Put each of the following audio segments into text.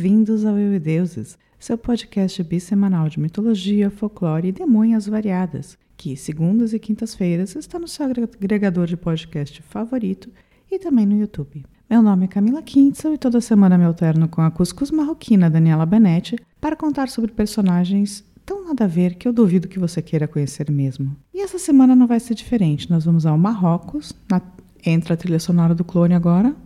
Bem-vindos ao Eu e Deuses, seu podcast bissemanal de mitologia, folclore e demônias variadas, que segundas e quintas-feiras está no seu agregador de podcast favorito e também no YouTube. Meu nome é Camila Kintzel e toda semana me alterno com a cuscuz marroquina Daniela Benetti para contar sobre personagens tão nada a ver que eu duvido que você queira conhecer mesmo. E essa semana não vai ser diferente. Nós vamos ao Marrocos, na... entra a trilha sonora do clone agora.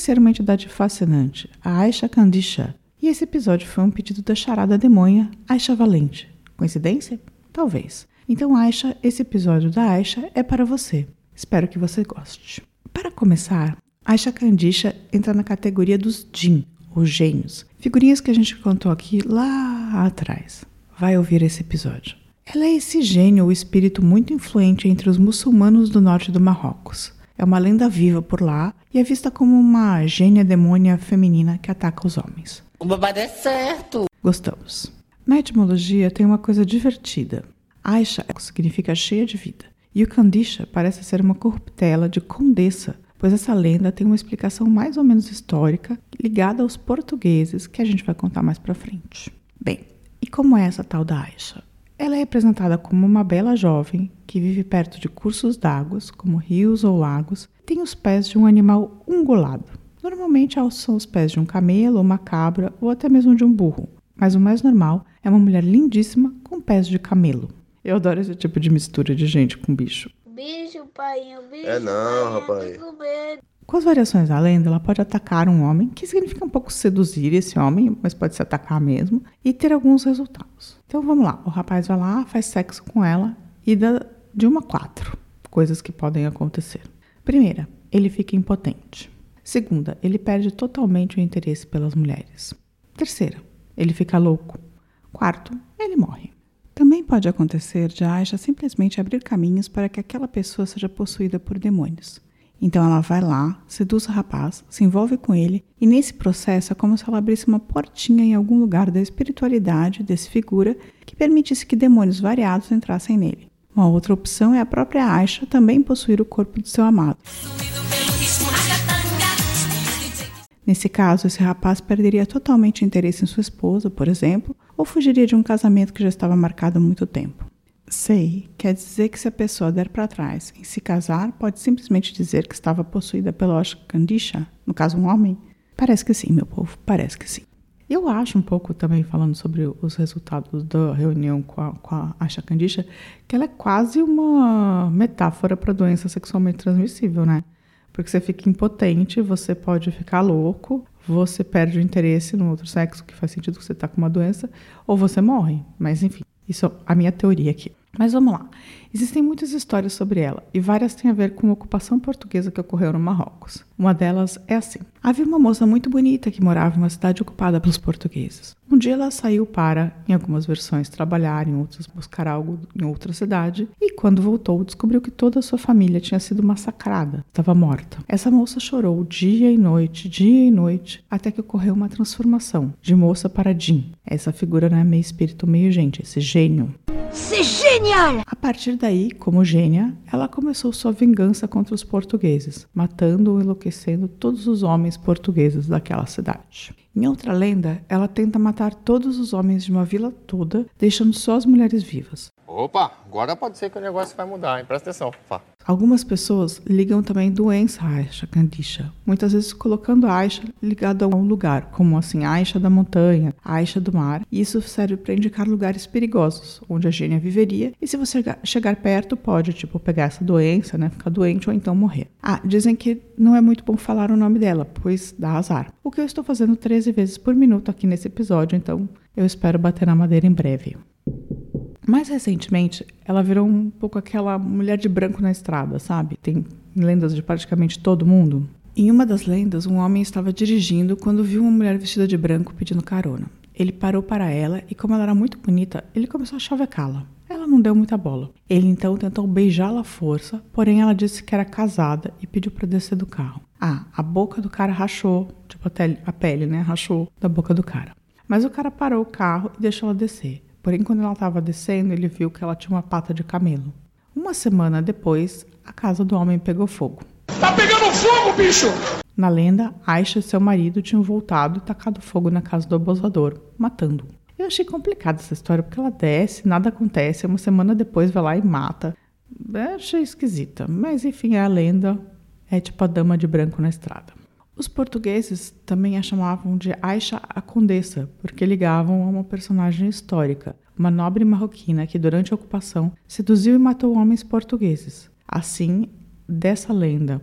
Conhecer uma entidade fascinante, a Aisha Kandisha. E esse episódio foi um pedido da charada demonha Aisha Valente. Coincidência? Talvez. Então, Aisha, esse episódio da Aisha é para você. Espero que você goste. Para começar, Aisha Kandisha entra na categoria dos Jin, ou gênios. Figurinhas que a gente contou aqui lá atrás. Vai ouvir esse episódio. Ela é esse gênio ou espírito muito influente entre os muçulmanos do norte do Marrocos. É uma lenda viva por lá e é vista como uma gênia demônia feminina que ataca os homens. O babado é certo. Gostamos. Na etimologia tem uma coisa divertida. Aisha significa cheia de vida. E o Kandisha parece ser uma corruptela de condessa, pois essa lenda tem uma explicação mais ou menos histórica ligada aos portugueses que a gente vai contar mais pra frente. Bem, e como é essa tal da Aisha? Ela é representada como uma bela jovem que vive perto de cursos d'água, como rios ou lagos, e tem os pés de um animal ungulado. Normalmente são os pés de um camelo, uma cabra ou até mesmo de um burro, mas o mais normal é uma mulher lindíssima com pés de camelo. Eu adoro esse tipo de mistura de gente com bicho. Bicho, pai, bicho. É não, pai, eu rapaz. Com as variações da lenda, ela pode atacar um homem, que significa um pouco seduzir esse homem, mas pode se atacar mesmo, e ter alguns resultados. Então vamos lá, o rapaz vai lá, faz sexo com ela e dá de uma a quatro coisas que podem acontecer. Primeira, ele fica impotente. Segunda, ele perde totalmente o interesse pelas mulheres. Terceira, ele fica louco. Quarto, ele morre. Também pode acontecer de Aisha simplesmente abrir caminhos para que aquela pessoa seja possuída por demônios. Então ela vai lá, seduz o rapaz, se envolve com ele, e nesse processo é como se ela abrisse uma portinha em algum lugar da espiritualidade desse figura que permitisse que demônios variados entrassem nele. Uma outra opção é a própria Aisha também possuir o corpo de seu amado. Nesse caso, esse rapaz perderia totalmente o interesse em sua esposa, por exemplo, ou fugiria de um casamento que já estava marcado há muito tempo. Sei quer dizer que se a pessoa der para trás em se casar, pode simplesmente dizer que estava possuída pela Oshkandisha, no caso um homem? Parece que sim, meu povo, parece que sim. Eu acho um pouco também, falando sobre os resultados da reunião com a, com a Asha que ela é quase uma metáfora para doença sexualmente transmissível, né? Porque você fica impotente, você pode ficar louco, você perde o interesse no outro sexo, que faz sentido que você está com uma doença, ou você morre. Mas enfim, isso é a minha teoria aqui. Mas vamos lá. Existem muitas histórias sobre ela e várias têm a ver com a ocupação portuguesa que ocorreu no Marrocos. Uma delas é assim: havia uma moça muito bonita que morava em uma cidade ocupada pelos portugueses. Um dia ela saiu para, em algumas versões, trabalhar, em outras buscar algo em outra cidade e quando voltou descobriu que toda a sua família tinha sido massacrada, estava morta. Essa moça chorou dia e noite, dia e noite, até que ocorreu uma transformação de moça para Jin. Essa figura é meio espírito, meio gente, esse gênio. C'est génial! A partir daí, como gênia, ela começou sua vingança contra os portugueses, matando ou enlouquecendo todos os homens portugueses daquela cidade. Em outra lenda, ela tenta matar todos os homens de uma vila toda, deixando só as mulheres vivas. Opa, agora pode ser que o negócio vai mudar, hein? Presta atenção, Fá. Algumas pessoas ligam também doença a Aisha Kandisha, muitas vezes colocando a Aisha ligada a um lugar, como assim Aisha da montanha, Aisha do mar, e isso serve para indicar lugares perigosos, onde a gênia viveria, e se você chegar perto, pode, tipo, pegar essa doença, né, ficar doente ou então morrer. Ah, dizem que não é muito bom falar o nome dela, pois dá azar. O que eu estou fazendo 13 vezes por minuto aqui nesse episódio, então eu espero bater na madeira em breve. Mais recentemente, ela virou um pouco aquela mulher de branco na estrada, sabe? Tem lendas de praticamente todo mundo. Em uma das lendas, um homem estava dirigindo quando viu uma mulher vestida de branco pedindo carona. Ele parou para ela e, como ela era muito bonita, ele começou a chavecá-la. Ela não deu muita bola. Ele então tentou beijá-la à força, porém ela disse que era casada e pediu para descer do carro. Ah, a boca do cara rachou, tipo a, a pele, né? Rachou da boca do cara. Mas o cara parou o carro e deixou ela descer. Porém, quando ela estava descendo, ele viu que ela tinha uma pata de camelo. Uma semana depois, a casa do homem pegou fogo. Tá pegando fogo, bicho! Na lenda, Aisha e seu marido tinham voltado e tacado fogo na casa do abusador, matando-o. Eu achei complicada essa história, porque ela desce, nada acontece, uma semana depois vai lá e mata. Eu achei esquisita, mas enfim, é a lenda, é tipo a dama de branco na estrada. Os portugueses também a chamavam de Aisha a Condessa, porque ligavam a uma personagem histórica, uma nobre marroquina que durante a ocupação seduziu e matou homens portugueses. Assim, dessa lenda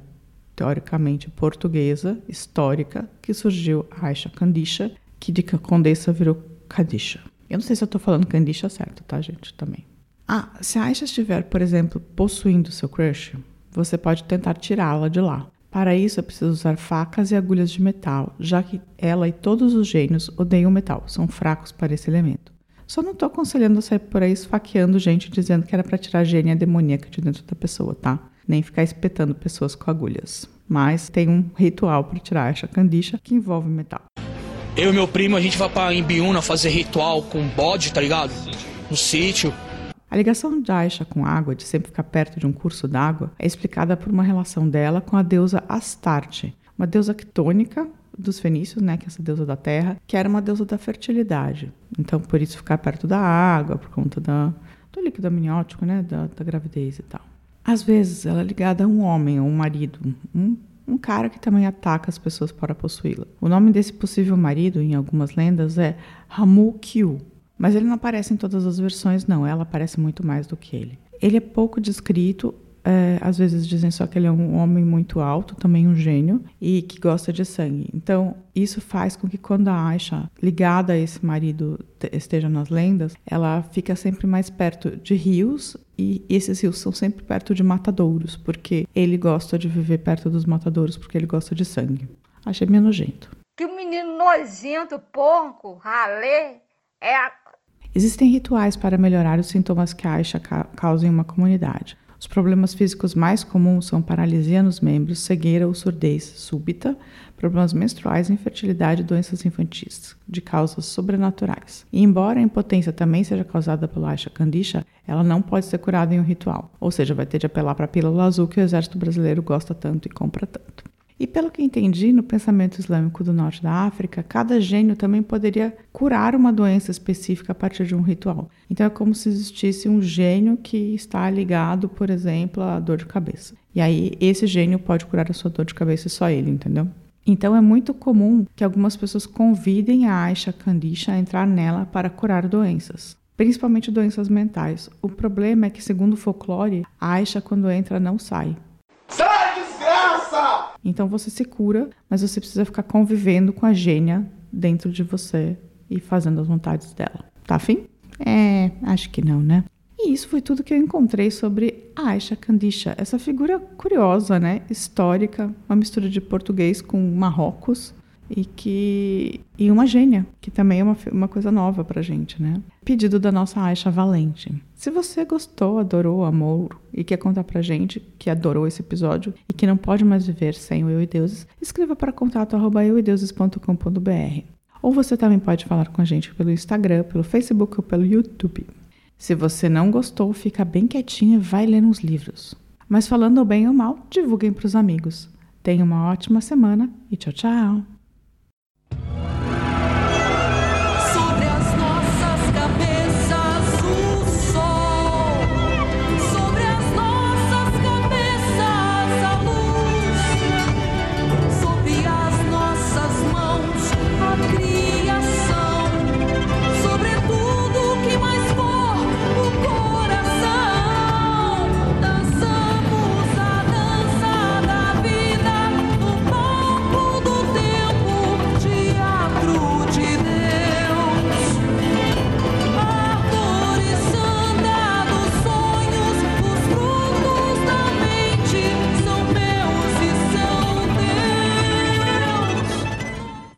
teoricamente portuguesa, histórica, que surgiu Aisha Candisha, que de Condessa virou Kadisha. Eu não sei se eu estou falando Candisha certo, tá, gente? Também. Ah, se a Aisha estiver, por exemplo, possuindo seu crush, você pode tentar tirá-la de lá. Para isso, é preciso usar facas e agulhas de metal, já que ela e todos os gênios odeiam metal, são fracos para esse elemento. Só não estou aconselhando a sair por aí esfaqueando gente dizendo que era para tirar a gênia demoníaca de dentro da pessoa, tá? Nem ficar espetando pessoas com agulhas. Mas tem um ritual para tirar essa candicha que envolve metal. Eu e meu primo, a gente vai pra Imbiúna fazer ritual com bode, tá ligado? No sítio. A ligação de Aisha com água, de sempre ficar perto de um curso d'água, é explicada por uma relação dela com a deusa Astarte, uma deusa quitônica dos fenícios, né, que é essa deusa da terra, que era uma deusa da fertilidade. Então, por isso ficar perto da água, por conta da, do líquido amniótico, né, da, da gravidez e tal. Às vezes, ela é ligada a um homem ou um marido, um, um cara que também ataca as pessoas para possuí-la. O nome desse possível marido, em algumas lendas, é Ramu Kyu, mas ele não aparece em todas as versões, não. Ela aparece muito mais do que ele. Ele é pouco descrito. É, às vezes dizem só que ele é um homem muito alto, também um gênio, e que gosta de sangue. Então, isso faz com que quando a Aisha, ligada a esse marido, esteja nas lendas, ela fica sempre mais perto de rios, e esses rios são sempre perto de matadouros, porque ele gosta de viver perto dos matadouros, porque ele gosta de sangue. Achei meio nojento. Que menino nojento, porco, ralê. É. Existem rituais para melhorar os sintomas que a ca causa em uma comunidade. Os problemas físicos mais comuns são paralisia nos membros, cegueira ou surdez súbita, problemas menstruais, infertilidade e doenças infantis, de causas sobrenaturais. E embora a impotência também seja causada pela Aisha Candisha, ela não pode ser curada em um ritual, ou seja, vai ter de apelar para a pílula azul que o exército brasileiro gosta tanto e compra tanto. E pelo que entendi, no pensamento islâmico do norte da África, cada gênio também poderia curar uma doença específica a partir de um ritual. Então é como se existisse um gênio que está ligado, por exemplo, à dor de cabeça. E aí esse gênio pode curar a sua dor de cabeça só ele, entendeu? Então é muito comum que algumas pessoas convidem a Aisha Kandisha a entrar nela para curar doenças, principalmente doenças mentais. O problema é que, segundo o folclore, a Aisha quando entra não sai. Então você se cura, mas você precisa ficar convivendo com a gênia dentro de você e fazendo as vontades dela. Tá afim? É, acho que não, né? E isso foi tudo que eu encontrei sobre Aisha Kandisha, essa figura curiosa, né? Histórica, uma mistura de português com Marrocos e que e uma gênia, que também é uma, uma coisa nova pra gente, né? Pedido da nossa Aisha Valente. Se você gostou, adorou, amou e quer contar pra gente que adorou esse episódio e que não pode mais viver sem o Eu e Deuses, escreva para contato arroba euideuses.com.br. Ou você também pode falar com a gente pelo Instagram, pelo Facebook ou pelo YouTube. Se você não gostou, fica bem quietinho e vai ler uns livros. Mas falando bem ou mal, divulguem para os amigos. Tenha uma ótima semana e tchau, tchau!